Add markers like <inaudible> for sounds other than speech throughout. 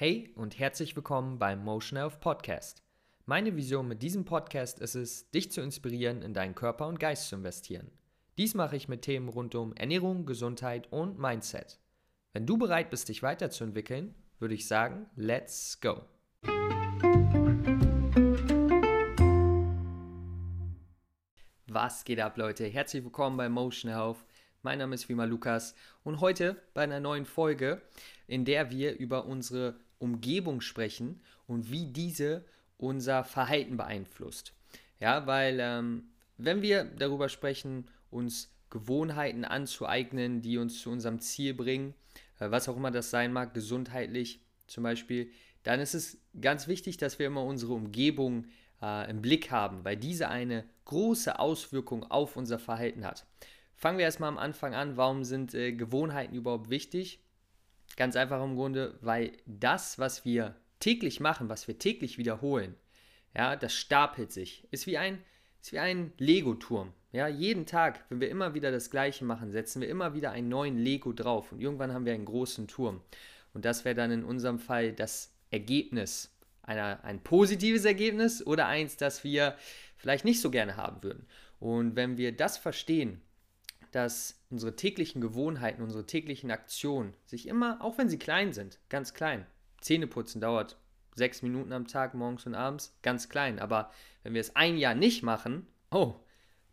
Hey und herzlich willkommen beim Motion Health Podcast. Meine Vision mit diesem Podcast ist es, dich zu inspirieren, in deinen Körper und Geist zu investieren. Dies mache ich mit Themen rund um Ernährung, Gesundheit und Mindset. Wenn du bereit bist, dich weiterzuentwickeln, würde ich sagen, let's go. Was geht ab, Leute? Herzlich willkommen bei Motion Health. Mein Name ist Vima Lukas und heute bei einer neuen Folge, in der wir über unsere Umgebung sprechen und wie diese unser Verhalten beeinflusst. Ja, weil ähm, wenn wir darüber sprechen, uns Gewohnheiten anzueignen, die uns zu unserem Ziel bringen, äh, was auch immer das sein mag, gesundheitlich zum Beispiel, dann ist es ganz wichtig, dass wir immer unsere Umgebung äh, im Blick haben, weil diese eine große Auswirkung auf unser Verhalten hat. Fangen wir erstmal am Anfang an, warum sind äh, Gewohnheiten überhaupt wichtig? Ganz einfach im Grunde, weil das, was wir täglich machen, was wir täglich wiederholen, ja, das stapelt sich. Ist wie ein, ist wie ein Lego-Turm. Ja, jeden Tag, wenn wir immer wieder das Gleiche machen, setzen wir immer wieder einen neuen Lego drauf und irgendwann haben wir einen großen Turm. Und das wäre dann in unserem Fall das Ergebnis. Einer, ein positives Ergebnis oder eins, das wir vielleicht nicht so gerne haben würden. Und wenn wir das verstehen, dass unsere täglichen Gewohnheiten, unsere täglichen Aktionen sich immer, auch wenn sie klein sind, ganz klein, Zähneputzen dauert sechs Minuten am Tag, morgens und abends, ganz klein. Aber wenn wir es ein Jahr nicht machen, oh,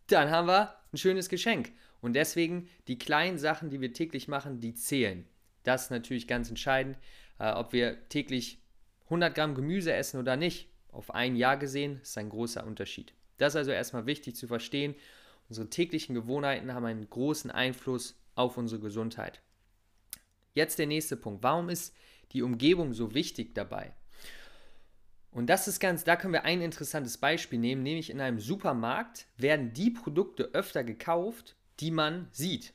dann haben wir ein schönes Geschenk. Und deswegen die kleinen Sachen, die wir täglich machen, die zählen. Das ist natürlich ganz entscheidend, äh, ob wir täglich 100 Gramm Gemüse essen oder nicht. Auf ein Jahr gesehen ist ein großer Unterschied. Das ist also erstmal wichtig zu verstehen Unsere täglichen Gewohnheiten haben einen großen Einfluss auf unsere Gesundheit. Jetzt der nächste Punkt. Warum ist die Umgebung so wichtig dabei? Und das ist ganz, da können wir ein interessantes Beispiel nehmen, nämlich in einem Supermarkt werden die Produkte öfter gekauft, die man sieht.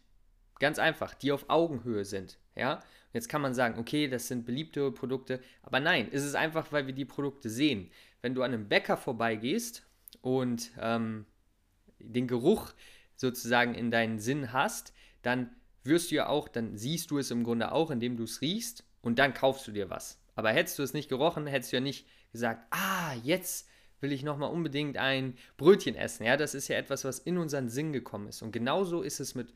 Ganz einfach, die auf Augenhöhe sind. Ja? jetzt kann man sagen, okay, das sind beliebte Produkte, aber nein, es ist einfach, weil wir die Produkte sehen. Wenn du an einem Bäcker vorbeigehst und ähm, den Geruch sozusagen in deinen Sinn hast, dann wirst du ja auch, dann siehst du es im Grunde auch, indem du es riechst und dann kaufst du dir was. Aber hättest du es nicht gerochen, hättest du ja nicht gesagt, ah, jetzt will ich nochmal unbedingt ein Brötchen essen. Ja, das ist ja etwas, was in unseren Sinn gekommen ist. Und genauso ist es mit,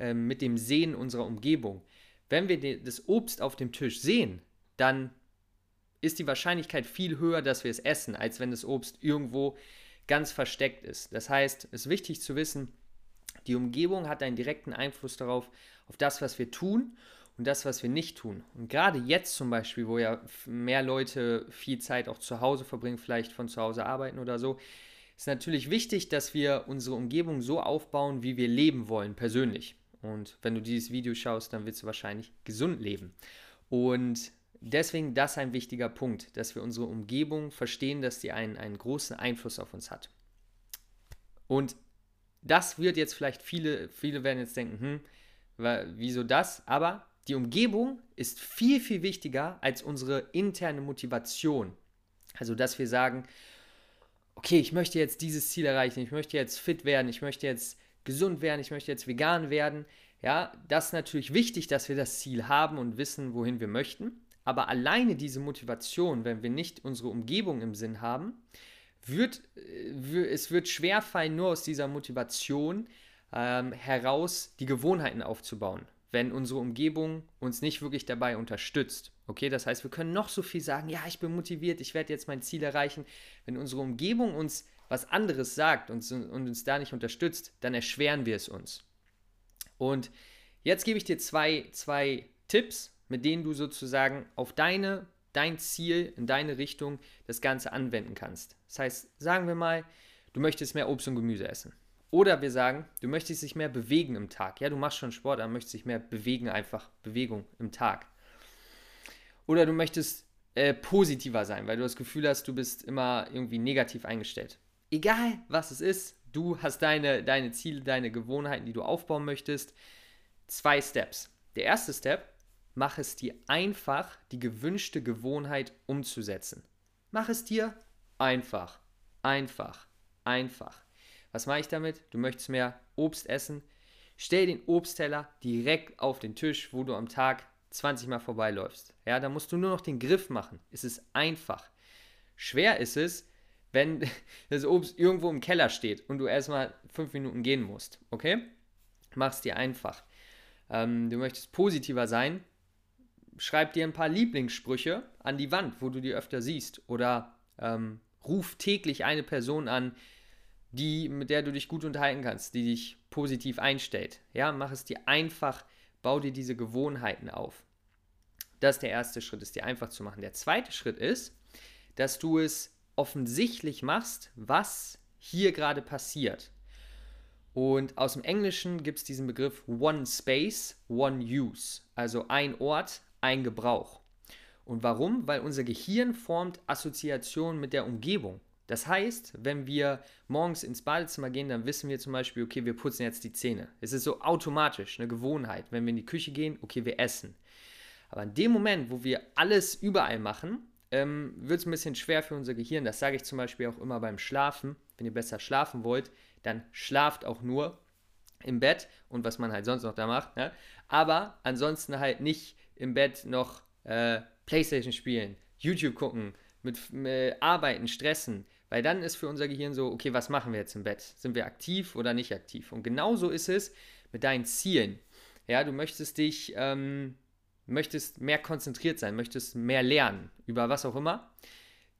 äh, mit dem Sehen unserer Umgebung. Wenn wir das Obst auf dem Tisch sehen, dann ist die Wahrscheinlichkeit viel höher, dass wir es essen, als wenn das Obst irgendwo ganz versteckt ist. Das heißt, es ist wichtig zu wissen, die Umgebung hat einen direkten Einfluss darauf, auf das, was wir tun und das, was wir nicht tun. Und gerade jetzt zum Beispiel, wo ja mehr Leute viel Zeit auch zu Hause verbringen, vielleicht von zu Hause arbeiten oder so, ist natürlich wichtig, dass wir unsere Umgebung so aufbauen, wie wir leben wollen, persönlich. Und wenn du dieses Video schaust, dann wirst du wahrscheinlich gesund leben. Und deswegen das ein wichtiger Punkt, dass wir unsere Umgebung verstehen, dass sie einen, einen großen Einfluss auf uns hat. Und das wird jetzt vielleicht viele, viele werden jetzt denken, hm, wieso das? Aber die Umgebung ist viel, viel wichtiger als unsere interne Motivation. Also, dass wir sagen, okay, ich möchte jetzt dieses Ziel erreichen, ich möchte jetzt fit werden, ich möchte jetzt gesund werden, ich möchte jetzt vegan werden. Ja, das ist natürlich wichtig, dass wir das Ziel haben und wissen, wohin wir möchten. Aber alleine diese Motivation, wenn wir nicht unsere Umgebung im Sinn haben, wird, äh, es wird schwer fallen, nur aus dieser Motivation ähm, heraus die Gewohnheiten aufzubauen, wenn unsere Umgebung uns nicht wirklich dabei unterstützt. Okay, das heißt, wir können noch so viel sagen, ja, ich bin motiviert, ich werde jetzt mein Ziel erreichen. Wenn unsere Umgebung uns was anderes sagt und, und uns da nicht unterstützt, dann erschweren wir es uns. Und jetzt gebe ich dir zwei, zwei Tipps, mit denen du sozusagen auf deine, dein Ziel, in deine Richtung das Ganze anwenden kannst. Das heißt, sagen wir mal, du möchtest mehr Obst und Gemüse essen. Oder wir sagen, du möchtest dich mehr bewegen im Tag. Ja, du machst schon Sport, aber möchtest dich mehr bewegen, einfach Bewegung im Tag. Oder du möchtest äh, positiver sein, weil du das Gefühl hast, du bist immer irgendwie negativ eingestellt. Egal, was es ist, du hast deine, deine Ziele, deine Gewohnheiten, die du aufbauen möchtest. Zwei Steps. Der erste Step mach es dir einfach, die gewünschte Gewohnheit umzusetzen. Mach es dir einfach, einfach, einfach. Was mache ich damit? Du möchtest mehr Obst essen? Stell den Obstteller direkt auf den Tisch, wo du am Tag 20 Mal vorbeiläufst. Ja, da musst du nur noch den Griff machen. Es ist einfach. Schwer ist es, wenn <laughs> das Obst irgendwo im Keller steht und du erstmal fünf Minuten gehen musst. Okay? Mach es dir einfach. Ähm, du möchtest positiver sein, schreib dir ein paar Lieblingssprüche an die Wand, wo du die öfter siehst. Oder ähm, ruf täglich eine Person an, die, mit der du dich gut unterhalten kannst, die dich positiv einstellt. Ja, mach es dir einfach, bau dir diese Gewohnheiten auf. Das ist der erste Schritt, es dir einfach zu machen. Der zweite Schritt ist, dass du es offensichtlich machst, was hier gerade passiert. Und aus dem Englischen gibt es diesen Begriff One Space, One Use. Also ein Ort, ein Gebrauch. Und warum? Weil unser Gehirn formt Assoziationen mit der Umgebung. Das heißt, wenn wir morgens ins Badezimmer gehen, dann wissen wir zum Beispiel, okay, wir putzen jetzt die Zähne. Es ist so automatisch, eine Gewohnheit. Wenn wir in die Küche gehen, okay, wir essen. Aber in dem Moment, wo wir alles überall machen, ähm, wird es ein bisschen schwer für unser Gehirn. Das sage ich zum Beispiel auch immer beim Schlafen. Wenn ihr besser schlafen wollt, dann schlaft auch nur im Bett und was man halt sonst noch da macht. Ne? Aber ansonsten halt nicht im Bett noch äh, Playstation spielen, YouTube gucken, mit äh, Arbeiten, Stressen, weil dann ist für unser Gehirn so, okay, was machen wir jetzt im Bett? Sind wir aktiv oder nicht aktiv? Und genauso ist es mit deinen Zielen. Ja, du möchtest dich, ähm, möchtest mehr konzentriert sein, möchtest mehr lernen, über was auch immer.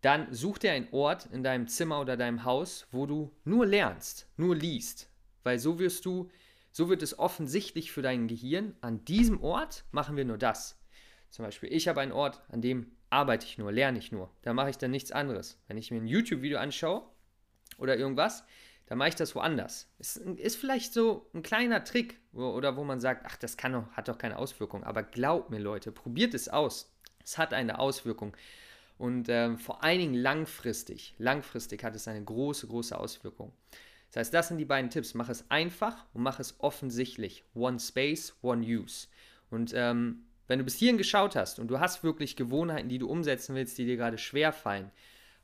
Dann such dir einen Ort in deinem Zimmer oder deinem Haus, wo du nur lernst, nur liest. Weil so wirst du, so wird es offensichtlich für dein Gehirn, an diesem Ort machen wir nur das. Zum Beispiel, ich habe einen Ort, an dem arbeite ich nur, lerne ich nur. Da mache ich dann nichts anderes. Wenn ich mir ein YouTube-Video anschaue oder irgendwas, dann mache ich das woanders. Ist, ist vielleicht so ein kleiner Trick wo, oder wo man sagt, ach, das kann hat doch keine Auswirkung. Aber glaubt mir, Leute, probiert es aus. Es hat eine Auswirkung. Und ähm, vor allen Dingen langfristig, langfristig hat es eine große, große Auswirkung. Das heißt, das sind die beiden Tipps. Mach es einfach und mach es offensichtlich. One Space, One Use. Und ähm, wenn du bis hierhin geschaut hast und du hast wirklich Gewohnheiten, die du umsetzen willst, die dir gerade schwer fallen,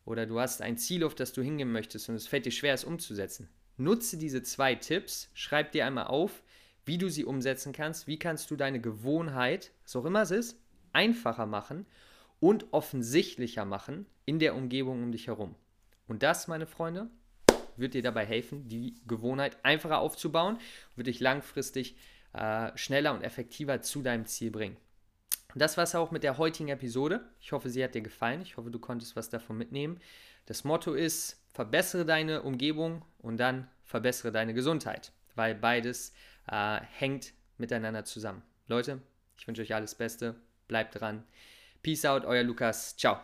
oder du hast ein Ziel, auf das du hingehen möchtest und es fällt dir schwer, es umzusetzen, nutze diese zwei Tipps, schreib dir einmal auf, wie du sie umsetzen kannst, wie kannst du deine Gewohnheit, was auch immer es ist, einfacher machen und offensichtlicher machen in der Umgebung um dich herum. Und das, meine Freunde, wird dir dabei helfen, die Gewohnheit einfacher aufzubauen, wird dich langfristig äh, schneller und effektiver zu deinem Ziel bringen. Das war es auch mit der heutigen Episode. Ich hoffe, sie hat dir gefallen. Ich hoffe, du konntest was davon mitnehmen. Das Motto ist, verbessere deine Umgebung und dann verbessere deine Gesundheit, weil beides äh, hängt miteinander zusammen. Leute, ich wünsche euch alles Beste. Bleibt dran. Peace out, euer Lukas. Ciao.